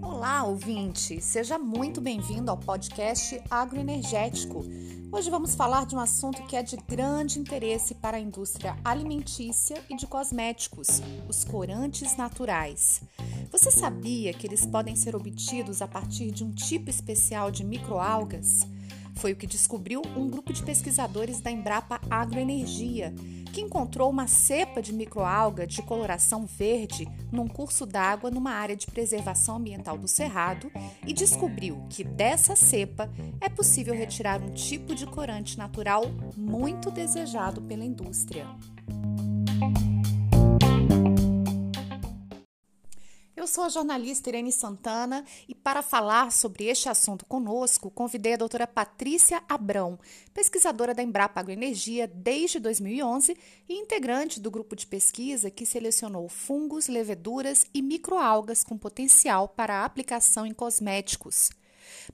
Olá, ouvinte! Seja muito bem-vindo ao podcast Agroenergético. Hoje vamos falar de um assunto que é de grande interesse para a indústria alimentícia e de cosméticos: os corantes naturais. Você sabia que eles podem ser obtidos a partir de um tipo especial de microalgas? Foi o que descobriu um grupo de pesquisadores da Embrapa Agroenergia, que encontrou uma cepa de microalga de coloração verde num curso d'água numa área de preservação ambiental do Cerrado e descobriu que dessa cepa é possível retirar um tipo de corante natural muito desejado pela indústria. Eu sou a jornalista Irene Santana e para falar sobre este assunto conosco, convidei a doutora Patrícia Abrão, pesquisadora da Embrapa Agroenergia desde 2011 e integrante do grupo de pesquisa que selecionou fungos, leveduras e microalgas com potencial para aplicação em cosméticos.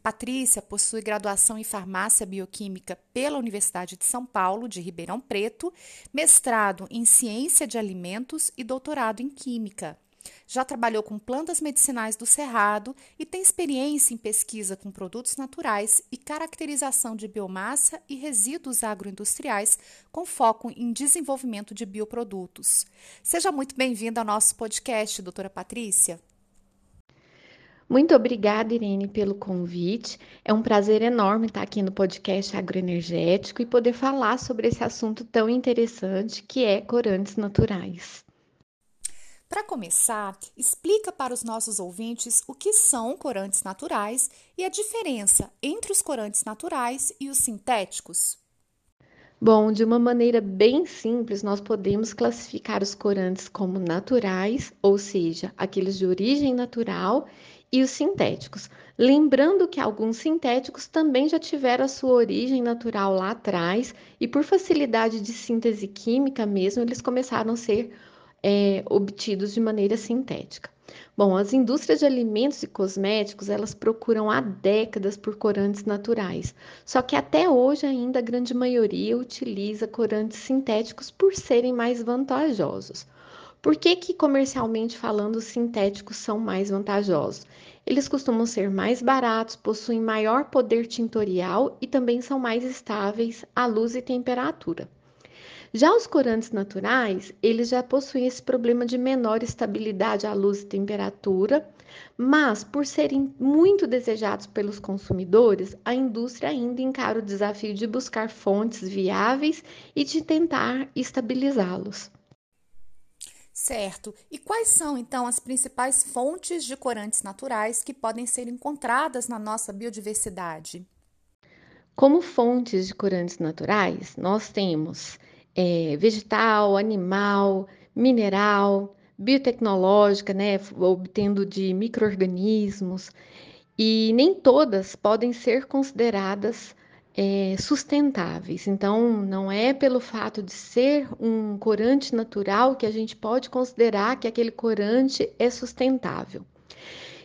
Patrícia possui graduação em farmácia bioquímica pela Universidade de São Paulo, de Ribeirão Preto, mestrado em ciência de alimentos e doutorado em química. Já trabalhou com plantas medicinais do cerrado e tem experiência em pesquisa com produtos naturais e caracterização de biomassa e resíduos agroindustriais, com foco em desenvolvimento de bioprodutos. Seja muito bem-vinda ao nosso podcast, doutora Patrícia. Muito obrigada, Irene, pelo convite. É um prazer enorme estar aqui no podcast Agroenergético e poder falar sobre esse assunto tão interessante que é corantes naturais. Para começar, explica para os nossos ouvintes o que são corantes naturais e a diferença entre os corantes naturais e os sintéticos. Bom, de uma maneira bem simples, nós podemos classificar os corantes como naturais, ou seja, aqueles de origem natural, e os sintéticos. Lembrando que alguns sintéticos também já tiveram a sua origem natural lá atrás e, por facilidade de síntese química mesmo, eles começaram a ser é, obtidos de maneira sintética. Bom, as indústrias de alimentos e cosméticos, elas procuram há décadas por corantes naturais. Só que até hoje ainda a grande maioria utiliza corantes sintéticos por serem mais vantajosos. Por que, que comercialmente falando os sintéticos são mais vantajosos? Eles costumam ser mais baratos, possuem maior poder tintorial e também são mais estáveis à luz e temperatura. Já os corantes naturais, eles já possuem esse problema de menor estabilidade à luz e temperatura, mas por serem muito desejados pelos consumidores, a indústria ainda encara o desafio de buscar fontes viáveis e de tentar estabilizá-los. Certo. E quais são então as principais fontes de corantes naturais que podem ser encontradas na nossa biodiversidade? Como fontes de corantes naturais, nós temos é, vegetal, animal, mineral, biotecnológica, né, obtendo de microorganismos, e nem todas podem ser consideradas é, sustentáveis. Então, não é pelo fato de ser um corante natural que a gente pode considerar que aquele corante é sustentável.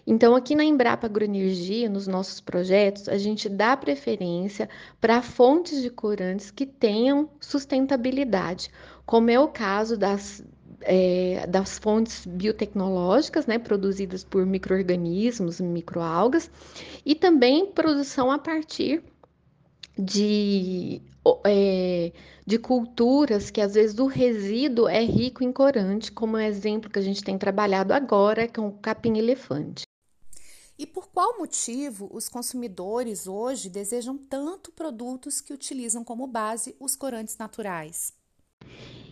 Então, aqui na Embrapa Agroenergia, nos nossos projetos, a gente dá preferência para fontes de corantes que tenham sustentabilidade, como é o caso das, é, das fontes biotecnológicas, né, produzidas por micro-organismos, microalgas, e também produção a partir de, é, de culturas que às vezes o resíduo é rico em corante, como o exemplo que a gente tem trabalhado agora com o capim-elefante. E por qual motivo os consumidores hoje desejam tanto produtos que utilizam como base os corantes naturais?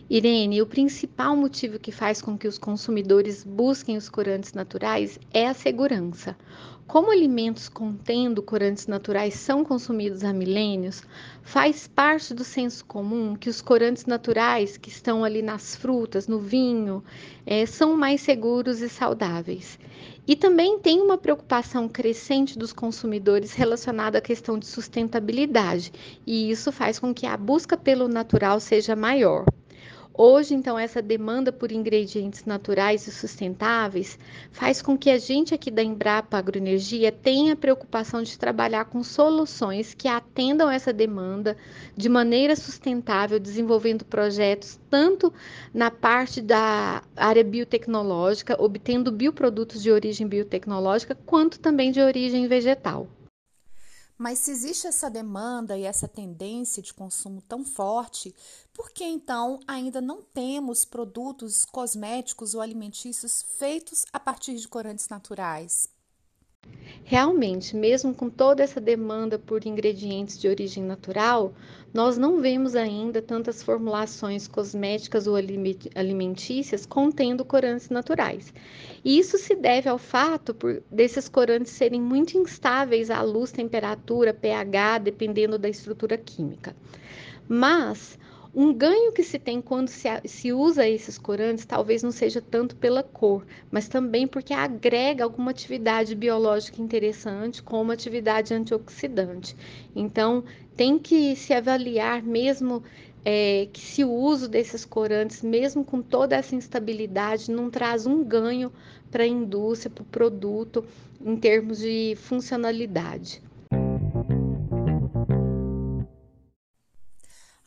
Irene, o principal motivo que faz com que os consumidores busquem os corantes naturais é a segurança. Como alimentos contendo corantes naturais são consumidos há milênios, faz parte do senso comum que os corantes naturais que estão ali nas frutas, no vinho, é, são mais seguros e saudáveis. E também tem uma preocupação crescente dos consumidores relacionada à questão de sustentabilidade, e isso faz com que a busca pelo natural seja maior. Hoje, então, essa demanda por ingredientes naturais e sustentáveis faz com que a gente aqui da Embrapa Agroenergia tenha a preocupação de trabalhar com soluções que atendam essa demanda de maneira sustentável, desenvolvendo projetos tanto na parte da área biotecnológica, obtendo bioprodutos de origem biotecnológica, quanto também de origem vegetal. Mas se existe essa demanda e essa tendência de consumo tão forte, por que então ainda não temos produtos cosméticos ou alimentícios feitos a partir de corantes naturais? Realmente, mesmo com toda essa demanda por ingredientes de origem natural, nós não vemos ainda tantas formulações cosméticas ou alimentícias contendo corantes naturais. E isso se deve ao fato por, desses corantes serem muito instáveis à luz, temperatura, pH, dependendo da estrutura química. Mas um ganho que se tem quando se, se, usa esses corantes talvez não seja tanto pela cor, mas também porque agrega alguma atividade biológica interessante, como atividade antioxidante. Então, tem que se avaliar mesmo é, que se o uso desses corantes, mesmo com toda essa instabilidade, não traz um ganho para a indústria, para o produto, em termos de funcionalidade.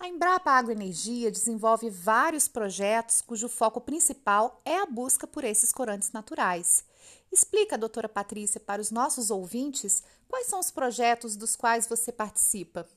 A Embrapa Agroenergia desenvolve vários projetos cujo foco principal é a busca por esses corantes naturais. Explica, doutora Patrícia, para os nossos ouvintes quais são os projetos dos quais você participa.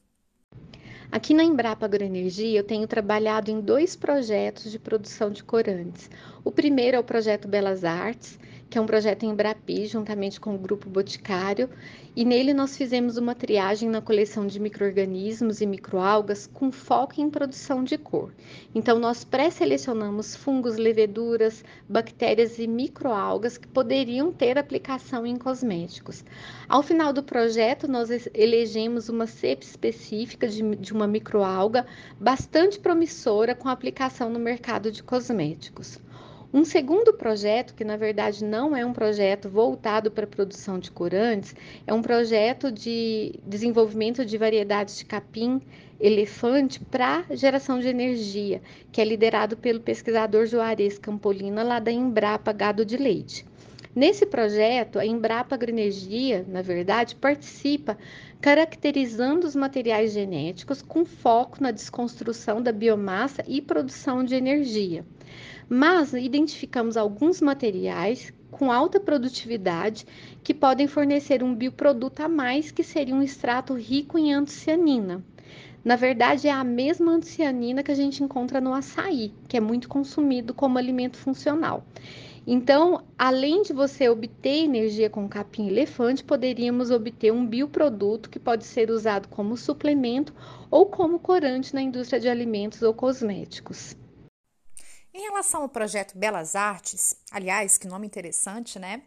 Aqui na Embrapa Agroenergia, eu tenho trabalhado em dois projetos de produção de corantes. O primeiro é o projeto Belas Artes, que é um projeto em Embrapi, juntamente com o Grupo Boticário, e nele nós fizemos uma triagem na coleção de micro-organismos e microalgas com foco em produção de cor. Então, nós pré-selecionamos fungos, leveduras, bactérias e microalgas que poderiam ter aplicação em cosméticos. Ao final do projeto, nós elegemos uma cepa específica de, de uma microalga bastante promissora com aplicação no mercado de cosméticos. Um segundo projeto, que na verdade não é um projeto voltado para a produção de corantes, é um projeto de desenvolvimento de variedades de capim elefante para geração de energia, que é liderado pelo pesquisador Juarez Campolina, lá da Embrapa Gado de Leite. Nesse projeto, a Embrapa Agroenergia, na verdade, participa caracterizando os materiais genéticos com foco na desconstrução da biomassa e produção de energia mas identificamos alguns materiais com alta produtividade que podem fornecer um bioproduto a mais, que seria um extrato rico em antocianina. Na verdade, é a mesma antocianina que a gente encontra no açaí, que é muito consumido como alimento funcional. Então, além de você obter energia com capim elefante, poderíamos obter um bioproduto que pode ser usado como suplemento ou como corante na indústria de alimentos ou cosméticos. Em relação ao projeto Belas Artes, aliás, que nome interessante, né?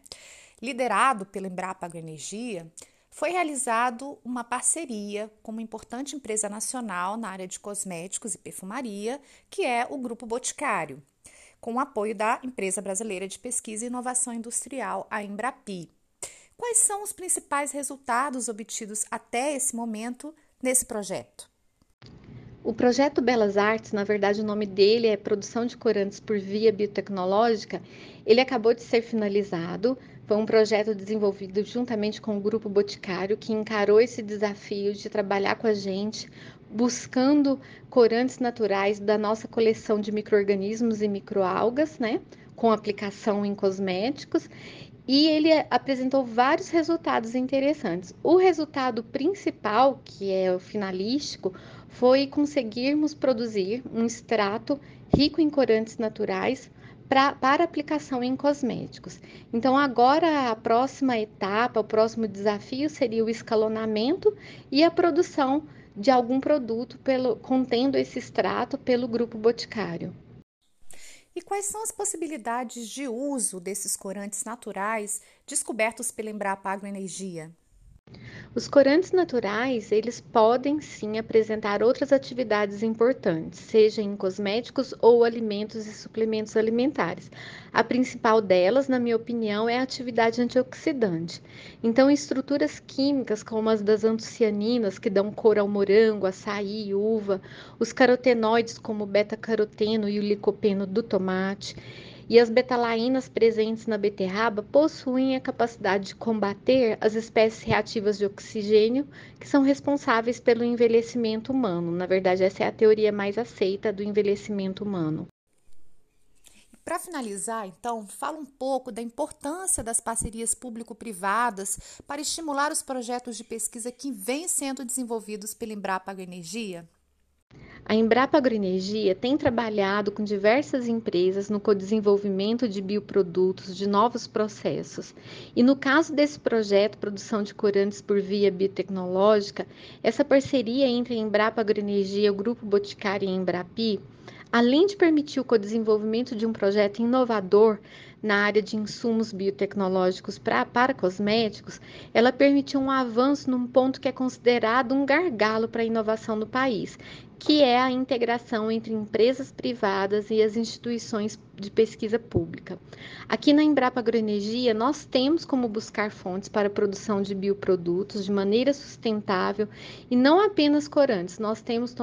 Liderado pela Embrapa Agroenergia, foi realizado uma parceria com uma importante empresa nacional na área de cosméticos e perfumaria, que é o Grupo Boticário, com o apoio da Empresa Brasileira de Pesquisa e Inovação Industrial, a Embrapi. Quais são os principais resultados obtidos até esse momento nesse projeto? O projeto Belas Artes, na verdade o nome dele é Produção de Corantes por Via Biotecnológica, ele acabou de ser finalizado. Foi um projeto desenvolvido juntamente com o Grupo Boticário, que encarou esse desafio de trabalhar com a gente, buscando corantes naturais da nossa coleção de micro-organismos e microalgas, né? Com aplicação em cosméticos e ele apresentou vários resultados interessantes. O resultado principal, que é o finalístico, foi conseguirmos produzir um extrato rico em corantes naturais pra, para aplicação em cosméticos. Então, agora a próxima etapa, o próximo desafio seria o escalonamento e a produção de algum produto pelo, contendo esse extrato pelo grupo boticário. E quais são as possibilidades de uso desses corantes naturais descobertos pela Embrapa Agroenergia? Os corantes naturais, eles podem sim apresentar outras atividades importantes, seja em cosméticos ou alimentos e suplementos alimentares. A principal delas, na minha opinião, é a atividade antioxidante. Então, estruturas químicas como as das antocianinas, que dão cor ao morango, açaí, uva, os carotenoides como o beta-caroteno e o licopeno do tomate, e as betalainas presentes na beterraba possuem a capacidade de combater as espécies reativas de oxigênio que são responsáveis pelo envelhecimento humano. Na verdade, essa é a teoria mais aceita do envelhecimento humano. Para finalizar, então, fala um pouco da importância das parcerias público-privadas para estimular os projetos de pesquisa que vêm sendo desenvolvidos pela Embrapa Agroenergia. A Embrapa Agroenergia tem trabalhado com diversas empresas no co-desenvolvimento de bioprodutos, de novos processos. E no caso desse projeto Produção de Corantes por Via Biotecnológica, essa parceria entre a Embrapa Agroenergia, o Grupo Boticário e a Embrapi, além de permitir o co-desenvolvimento de um projeto inovador na área de insumos biotecnológicos pra, para cosméticos, ela permitiu um avanço num ponto que é considerado um gargalo para a inovação no país, que é a integração entre empresas privadas e as instituições de pesquisa pública. Aqui na Embrapa Agroenergia, nós temos como buscar fontes para a produção de bioprodutos de maneira sustentável e não apenas corantes, nós temos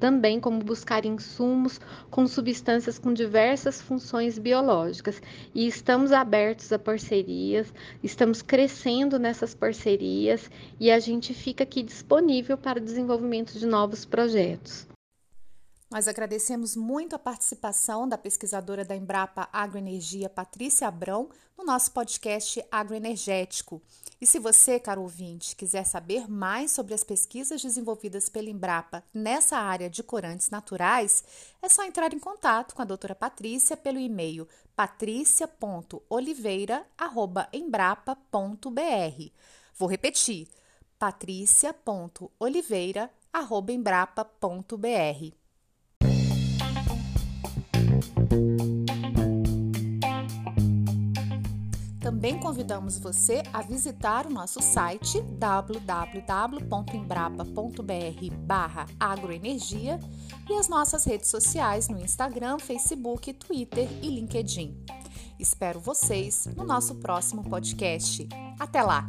também como buscar insumos com substâncias com diversas funções biológicas e estamos abertos a parcerias, estamos crescendo nessas parcerias e a gente fica aqui disponível para o desenvolvimento de novos projetos. Nós agradecemos muito a participação da pesquisadora da Embrapa Agroenergia, Patrícia Abrão, no nosso podcast Agroenergético. E se você, caro ouvinte, quiser saber mais sobre as pesquisas desenvolvidas pela Embrapa nessa área de corantes naturais, é só entrar em contato com a doutora Patrícia pelo e-mail patricia.oliveira.embrapa.br. Vou repetir, patricia.oliveira.embrapa.br. Também convidamos você a visitar o nosso site www.embrapa.br/agroenergia e as nossas redes sociais no Instagram, Facebook, Twitter e LinkedIn. Espero vocês no nosso próximo podcast. Até lá!